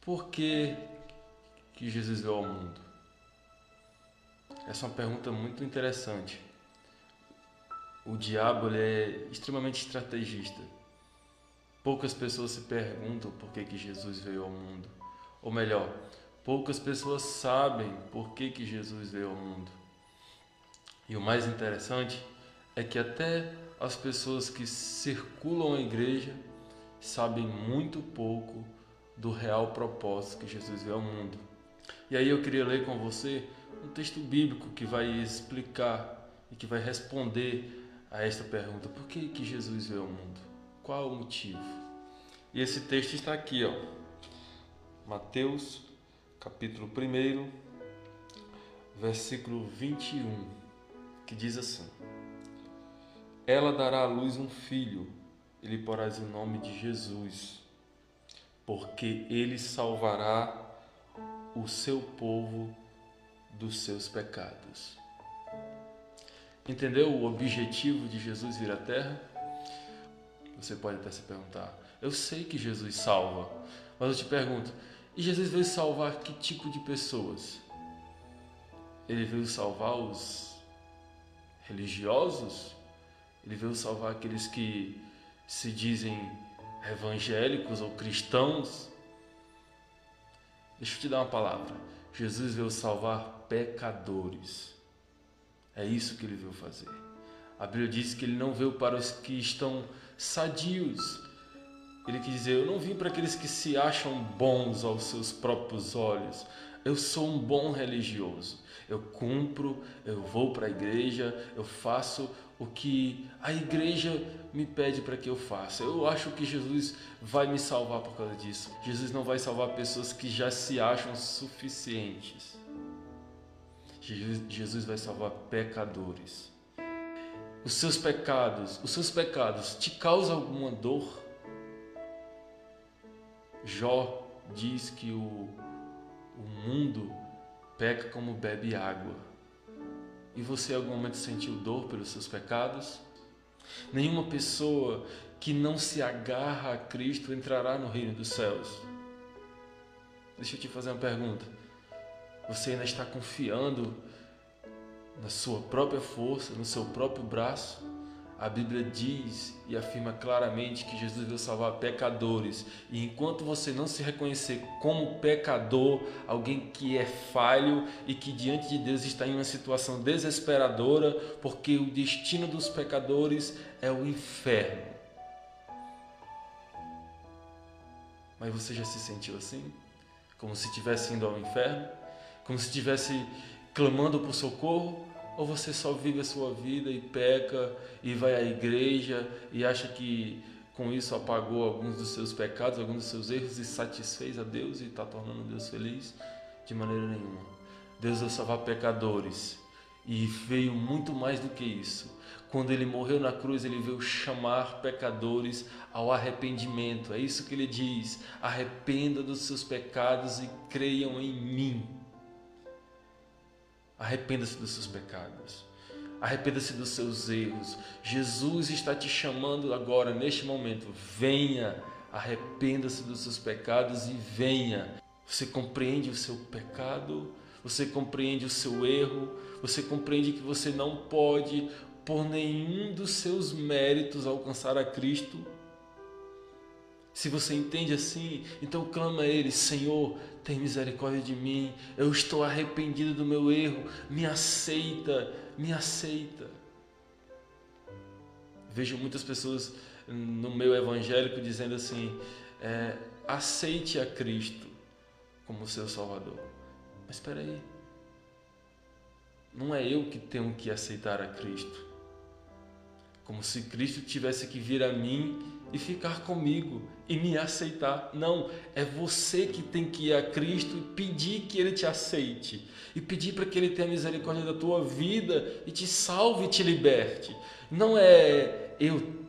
por que, que Jesus veio ao mundo? Essa é uma pergunta muito interessante. O diabo é extremamente estrategista. Poucas pessoas se perguntam por que, que Jesus veio ao mundo. Ou melhor, poucas pessoas sabem por que, que Jesus veio ao mundo. E o mais interessante é que até as pessoas que circulam a igreja sabem muito pouco do real propósito que Jesus veio ao mundo. E aí eu queria ler com você um texto bíblico que vai explicar e que vai responder a esta pergunta: por que, que Jesus veio ao mundo? Qual o motivo? E esse texto está aqui, ó. Mateus, capítulo 1, versículo 21, que diz assim: Ela dará à luz um filho, e lhe porás o nome de Jesus, porque ele salvará o seu povo dos seus pecados. Entendeu o objetivo de Jesus vir à Terra? Você pode até se perguntar: eu sei que Jesus salva, mas eu te pergunto: e Jesus veio salvar que tipo de pessoas? Ele veio salvar os religiosos? Ele veio salvar aqueles que se dizem evangélicos ou cristãos? Deixa eu te dar uma palavra. Jesus veio salvar pecadores. É isso que ele veio fazer. A Bíblia diz que ele não veio para os que estão sadios. Ele quis dizer: Eu não vim para aqueles que se acham bons aos seus próprios olhos. Eu sou um bom religioso. Eu cumpro, eu vou para a igreja, eu faço o que a igreja me pede para que eu faça. Eu acho que Jesus vai me salvar por causa disso. Jesus não vai salvar pessoas que já se acham suficientes. Jesus vai salvar pecadores. Os seus pecados, os seus pecados te causam alguma dor? Jó diz que o, o mundo peca como bebe água. E você em algum momento sentiu dor pelos seus pecados? Nenhuma pessoa que não se agarra a Cristo entrará no reino dos céus. Deixa eu te fazer uma pergunta. Você ainda está confiando na sua própria força, no seu próprio braço? A Bíblia diz e afirma claramente que Jesus veio salvar pecadores. E enquanto você não se reconhecer como pecador, alguém que é falho e que diante de Deus está em uma situação desesperadora, porque o destino dos pecadores é o inferno. Mas você já se sentiu assim? Como se estivesse indo ao inferno? Como se estivesse clamando por socorro? Ou você só vive a sua vida e peca e vai à igreja e acha que com isso apagou alguns dos seus pecados, alguns dos seus erros e satisfez a Deus e está tornando Deus feliz? De maneira nenhuma. Deus veio salvar pecadores e veio muito mais do que isso. Quando ele morreu na cruz, ele veio chamar pecadores ao arrependimento. É isso que ele diz: arrependa dos seus pecados e creiam em mim. Arrependa-se dos seus pecados. Arrependa-se dos seus erros. Jesus está te chamando agora, neste momento. Venha, arrependa-se dos seus pecados e venha. Você compreende o seu pecado? Você compreende o seu erro? Você compreende que você não pode, por nenhum dos seus méritos, alcançar a Cristo? Se você entende assim, então clama a Ele: Senhor, tem misericórdia de mim, eu estou arrependido do meu erro, me aceita, me aceita. Vejo muitas pessoas no meio evangélico dizendo assim: é, aceite a Cristo como seu Salvador. Mas espera aí, não é eu que tenho que aceitar a Cristo, como se Cristo tivesse que vir a mim e ficar comigo e me aceitar. Não, é você que tem que ir a Cristo e pedir que Ele te aceite e pedir para que Ele tenha misericórdia da tua vida e te salve e te liberte. Não é eu,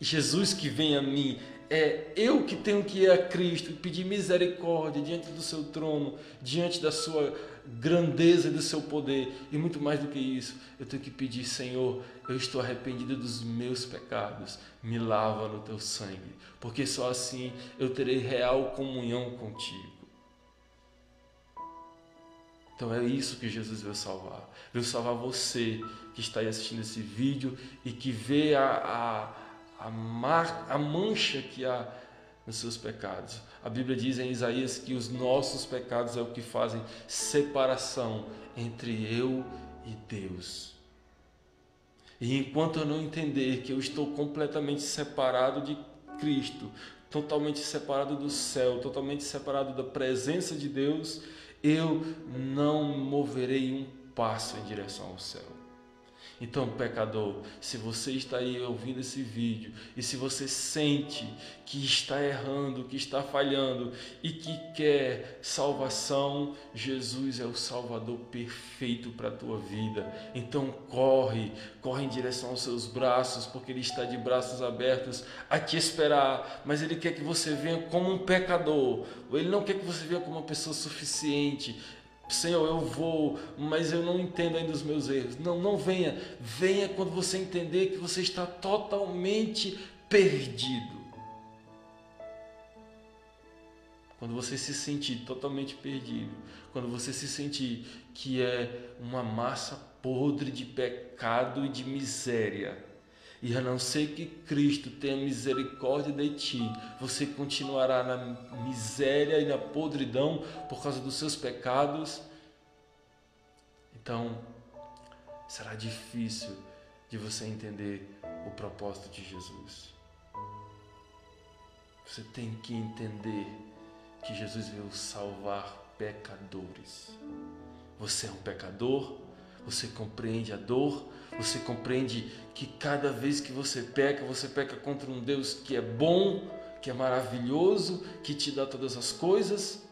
Jesus, que vem a mim, é eu que tenho que ir a Cristo e pedir misericórdia diante do seu trono, diante da sua grandeza e do seu poder. E muito mais do que isso, eu tenho que pedir, Senhor, eu estou arrependido dos meus pecados, me lava no teu sangue, porque só assim eu terei real comunhão contigo. Então é isso que Jesus veio salvar. Veio salvar você que está aí assistindo esse vídeo e que vê a, a, a, mar, a mancha que há nos seus pecados. A Bíblia diz em Isaías que os nossos pecados é o que fazem separação entre eu e Deus. E enquanto eu não entender que eu estou completamente separado de Cristo, totalmente separado do céu, totalmente separado da presença de Deus, eu não moverei um passo em direção ao céu. Então, pecador, se você está aí ouvindo esse vídeo e se você sente que está errando, que está falhando e que quer salvação, Jesus é o Salvador perfeito para a tua vida. Então, corre, corre em direção aos seus braços, porque Ele está de braços abertos a te esperar. Mas Ele quer que você venha como um pecador, Ele não quer que você venha como uma pessoa suficiente. Senhor, eu vou, mas eu não entendo ainda os meus erros. Não, não venha. Venha quando você entender que você está totalmente perdido. Quando você se sentir totalmente perdido, quando você se sentir que é uma massa podre de pecado e de miséria, e a não ser que Cristo tenha misericórdia de ti, você continuará na miséria e na podridão por causa dos seus pecados. Então, será difícil de você entender o propósito de Jesus. Você tem que entender que Jesus veio salvar pecadores. Você é um pecador, você compreende a dor, você compreende que cada vez que você peca, você peca contra um Deus que é bom, que é maravilhoso, que te dá todas as coisas.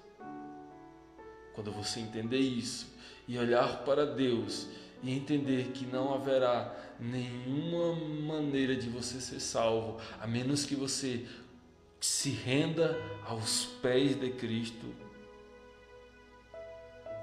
Quando você entender isso e olhar para Deus e entender que não haverá nenhuma maneira de você ser salvo, a menos que você se renda aos pés de Cristo,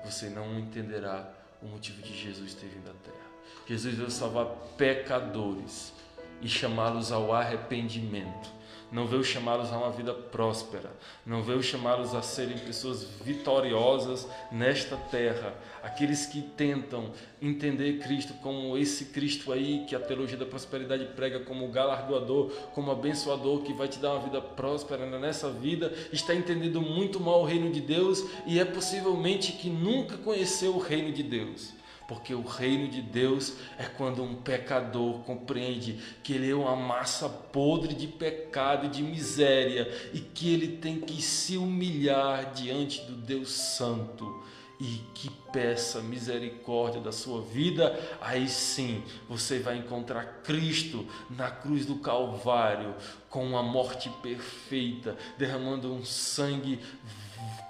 você não entenderá o motivo de Jesus ter vindo à terra. Jesus veio salvar pecadores e chamá-los ao arrependimento. Não veio chamá-los a uma vida próspera, não veio chamá-los a serem pessoas vitoriosas nesta terra. Aqueles que tentam entender Cristo como esse Cristo aí que a teologia da prosperidade prega como galardoador, como abençoador que vai te dar uma vida próspera nessa vida, está entendendo muito mal o reino de Deus e é possivelmente que nunca conheceu o reino de Deus. Porque o reino de Deus é quando um pecador compreende que ele é uma massa podre de pecado e de miséria e que ele tem que se humilhar diante do Deus Santo e que peça misericórdia da sua vida, aí sim você vai encontrar Cristo na cruz do Calvário com uma morte perfeita, derramando um sangue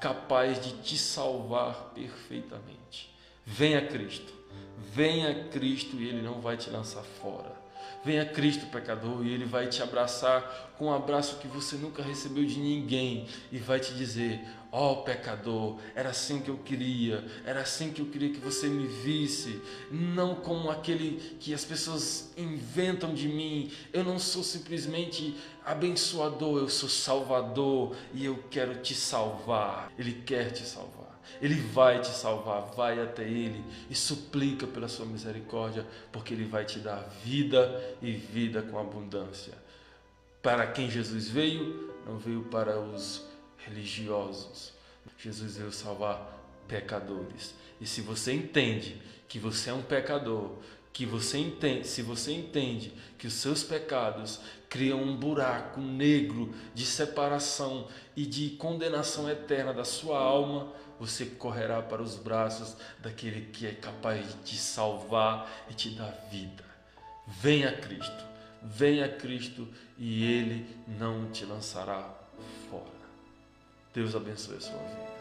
capaz de te salvar perfeitamente. Venha Cristo, venha Cristo e Ele não vai te lançar fora. Venha Cristo, pecador, e Ele vai te abraçar com um abraço que você nunca recebeu de ninguém e vai te dizer: Ó oh, pecador, era assim que eu queria, era assim que eu queria que você me visse, não como aquele que as pessoas inventam de mim. Eu não sou simplesmente abençoador, eu sou salvador e eu quero te salvar. Ele quer te salvar. Ele vai te salvar, vai até Ele e suplica pela sua misericórdia, porque Ele vai te dar vida e vida com abundância. Para quem Jesus veio, não veio para os religiosos. Jesus veio salvar pecadores. E se você entende que você é um pecador, que você entende, se você entende que os seus pecados criam um buraco negro de separação e de condenação eterna da sua alma, você correrá para os braços daquele que é capaz de te salvar e te dar vida. Venha Cristo, venha Cristo e Ele não te lançará fora. Deus abençoe a sua vida.